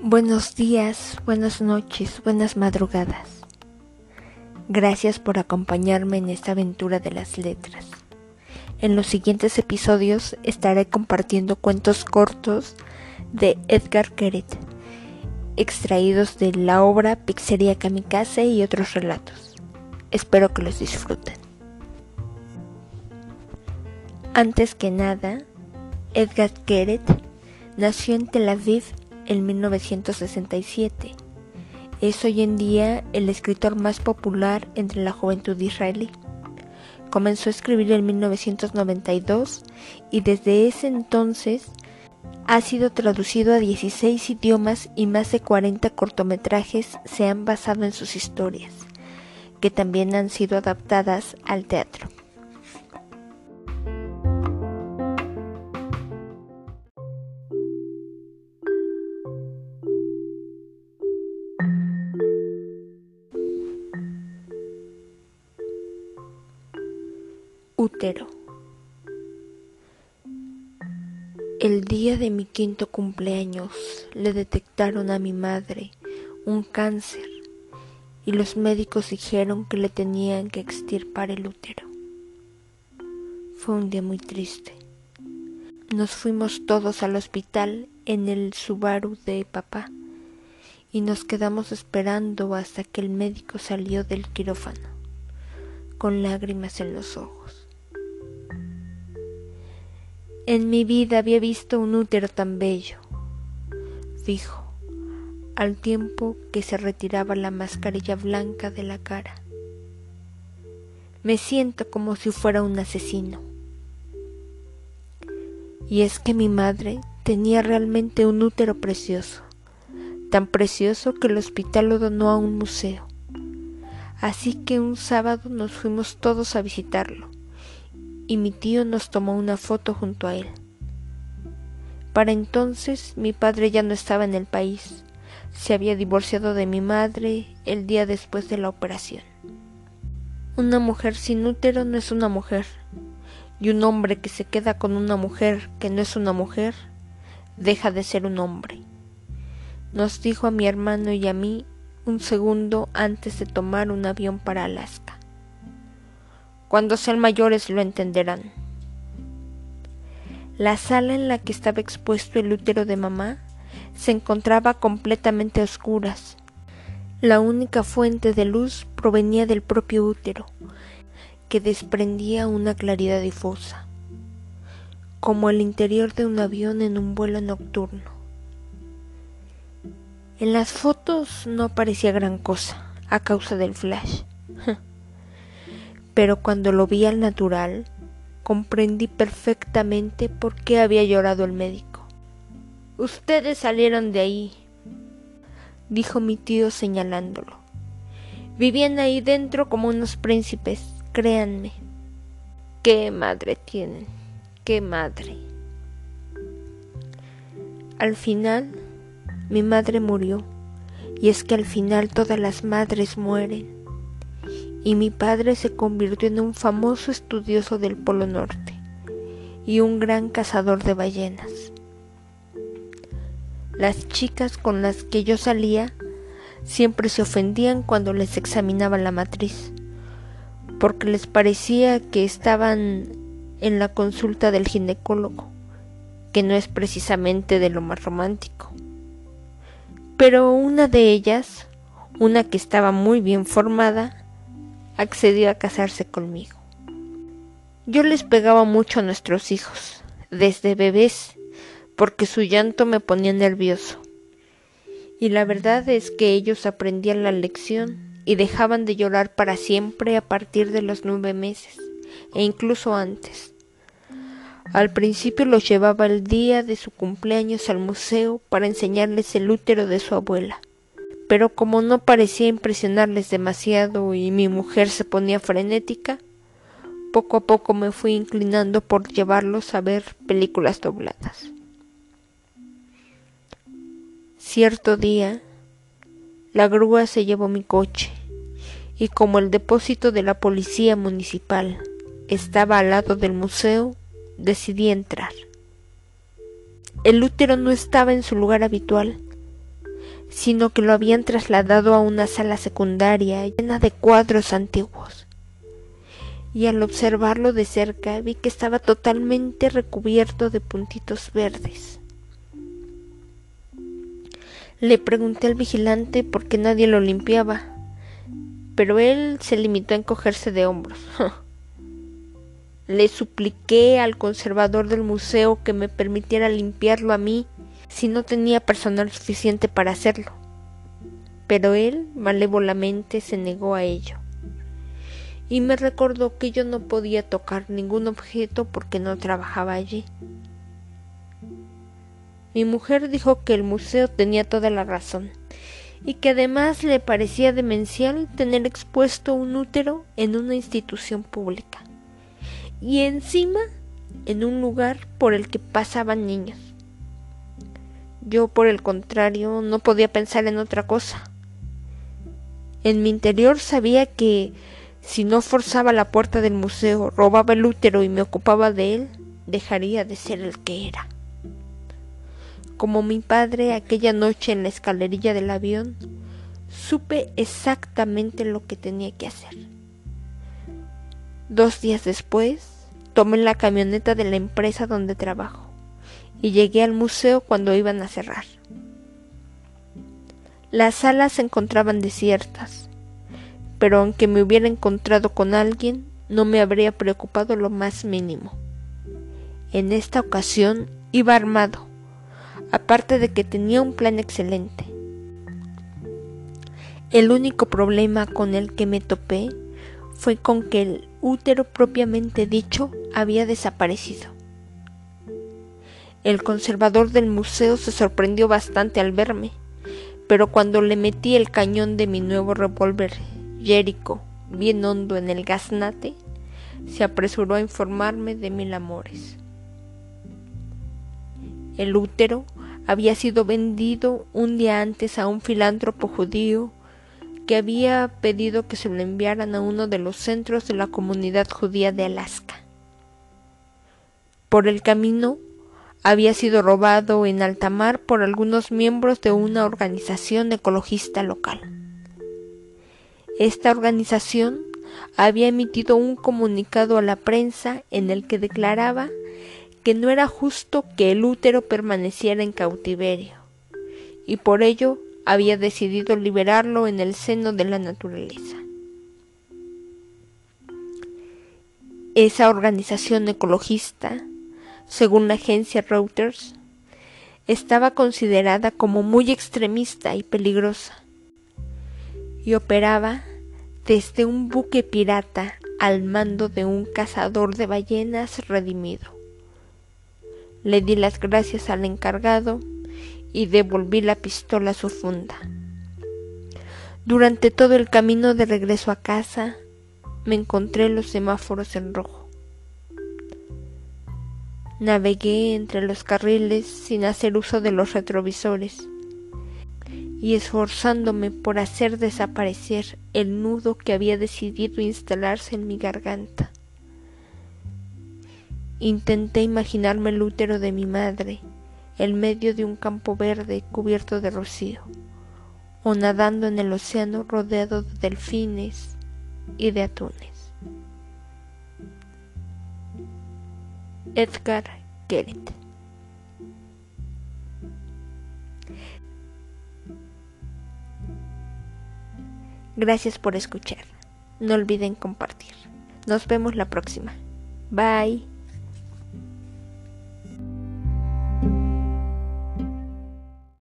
Buenos días, buenas noches, buenas madrugadas. Gracias por acompañarme en esta aventura de las letras. En los siguientes episodios estaré compartiendo cuentos cortos de Edgar Keret, extraídos de la obra Pizzería Kamikaze y otros relatos. Espero que los disfruten. Antes que nada, Edgar Keret nació en Tel Aviv en 1967. Es hoy en día el escritor más popular entre la juventud israelí. Comenzó a escribir en 1992 y desde ese entonces ha sido traducido a 16 idiomas y más de 40 cortometrajes se han basado en sus historias, que también han sido adaptadas al teatro. útero. El día de mi quinto cumpleaños le detectaron a mi madre un cáncer y los médicos dijeron que le tenían que extirpar el útero. Fue un día muy triste. Nos fuimos todos al hospital en el Subaru de papá y nos quedamos esperando hasta que el médico salió del quirófano con lágrimas en los ojos. En mi vida había visto un útero tan bello, dijo, al tiempo que se retiraba la mascarilla blanca de la cara. Me siento como si fuera un asesino. Y es que mi madre tenía realmente un útero precioso, tan precioso que el hospital lo donó a un museo. Así que un sábado nos fuimos todos a visitarlo y mi tío nos tomó una foto junto a él. Para entonces mi padre ya no estaba en el país, se había divorciado de mi madre el día después de la operación. Una mujer sin útero no es una mujer, y un hombre que se queda con una mujer que no es una mujer, deja de ser un hombre. Nos dijo a mi hermano y a mí un segundo antes de tomar un avión para Alaska. Cuando sean mayores lo entenderán. La sala en la que estaba expuesto el útero de mamá se encontraba completamente a oscuras. La única fuente de luz provenía del propio útero, que desprendía una claridad difusa, como el interior de un avión en un vuelo nocturno. En las fotos no parecía gran cosa, a causa del flash pero cuando lo vi al natural, comprendí perfectamente por qué había llorado el médico. Ustedes salieron de ahí, dijo mi tío señalándolo. Vivían ahí dentro como unos príncipes, créanme. Qué madre tienen, qué madre. Al final, mi madre murió, y es que al final todas las madres mueren y mi padre se convirtió en un famoso estudioso del Polo Norte y un gran cazador de ballenas. Las chicas con las que yo salía siempre se ofendían cuando les examinaba la matriz, porque les parecía que estaban en la consulta del ginecólogo, que no es precisamente de lo más romántico. Pero una de ellas, una que estaba muy bien formada, accedió a casarse conmigo. Yo les pegaba mucho a nuestros hijos, desde bebés, porque su llanto me ponía nervioso. Y la verdad es que ellos aprendían la lección y dejaban de llorar para siempre a partir de los nueve meses, e incluso antes. Al principio los llevaba el día de su cumpleaños al museo para enseñarles el útero de su abuela pero como no parecía impresionarles demasiado y mi mujer se ponía frenética, poco a poco me fui inclinando por llevarlos a ver películas dobladas. Cierto día, La grúa se llevó mi coche y como el depósito de la policía municipal estaba al lado del museo, decidí entrar. El útero no estaba en su lugar habitual, sino que lo habían trasladado a una sala secundaria llena de cuadros antiguos. Y al observarlo de cerca vi que estaba totalmente recubierto de puntitos verdes. Le pregunté al vigilante por qué nadie lo limpiaba, pero él se limitó a encogerse de hombros. Le supliqué al conservador del museo que me permitiera limpiarlo a mí si no tenía personal suficiente para hacerlo. Pero él malévolamente se negó a ello. Y me recordó que yo no podía tocar ningún objeto porque no trabajaba allí. Mi mujer dijo que el museo tenía toda la razón y que además le parecía demencial tener expuesto un útero en una institución pública y encima en un lugar por el que pasaban niños. Yo, por el contrario, no podía pensar en otra cosa. En mi interior sabía que si no forzaba la puerta del museo, robaba el útero y me ocupaba de él, dejaría de ser el que era. Como mi padre aquella noche en la escalerilla del avión, supe exactamente lo que tenía que hacer. Dos días después, Tomé la camioneta de la empresa donde trabajo y llegué al museo cuando iban a cerrar. Las salas se encontraban desiertas, pero aunque me hubiera encontrado con alguien, no me habría preocupado lo más mínimo. En esta ocasión iba armado, aparte de que tenía un plan excelente. El único problema con el que me topé fue con que el útero propiamente dicho había desaparecido. El conservador del museo se sorprendió bastante al verme, pero cuando le metí el cañón de mi nuevo revólver Jericho bien hondo en el gaznate, se apresuró a informarme de mil amores. El útero había sido vendido un día antes a un filántropo judío que había pedido que se lo enviaran a uno de los centros de la comunidad judía de Alaska. Por el camino había sido robado en alta mar por algunos miembros de una organización ecologista local. Esta organización había emitido un comunicado a la prensa en el que declaraba que no era justo que el útero permaneciera en cautiverio y por ello había decidido liberarlo en el seno de la naturaleza. Esa organización ecologista, según la agencia Reuters, estaba considerada como muy extremista y peligrosa y operaba desde un buque pirata al mando de un cazador de ballenas redimido. Le di las gracias al encargado y devolví la pistola a su funda. Durante todo el camino de regreso a casa me encontré los semáforos en rojo. Navegué entre los carriles sin hacer uso de los retrovisores y esforzándome por hacer desaparecer el nudo que había decidido instalarse en mi garganta. Intenté imaginarme el útero de mi madre en medio de un campo verde cubierto de rocío, o nadando en el océano rodeado de delfines y de atunes. Edgar Keret Gracias por escuchar. No olviden compartir. Nos vemos la próxima. Bye.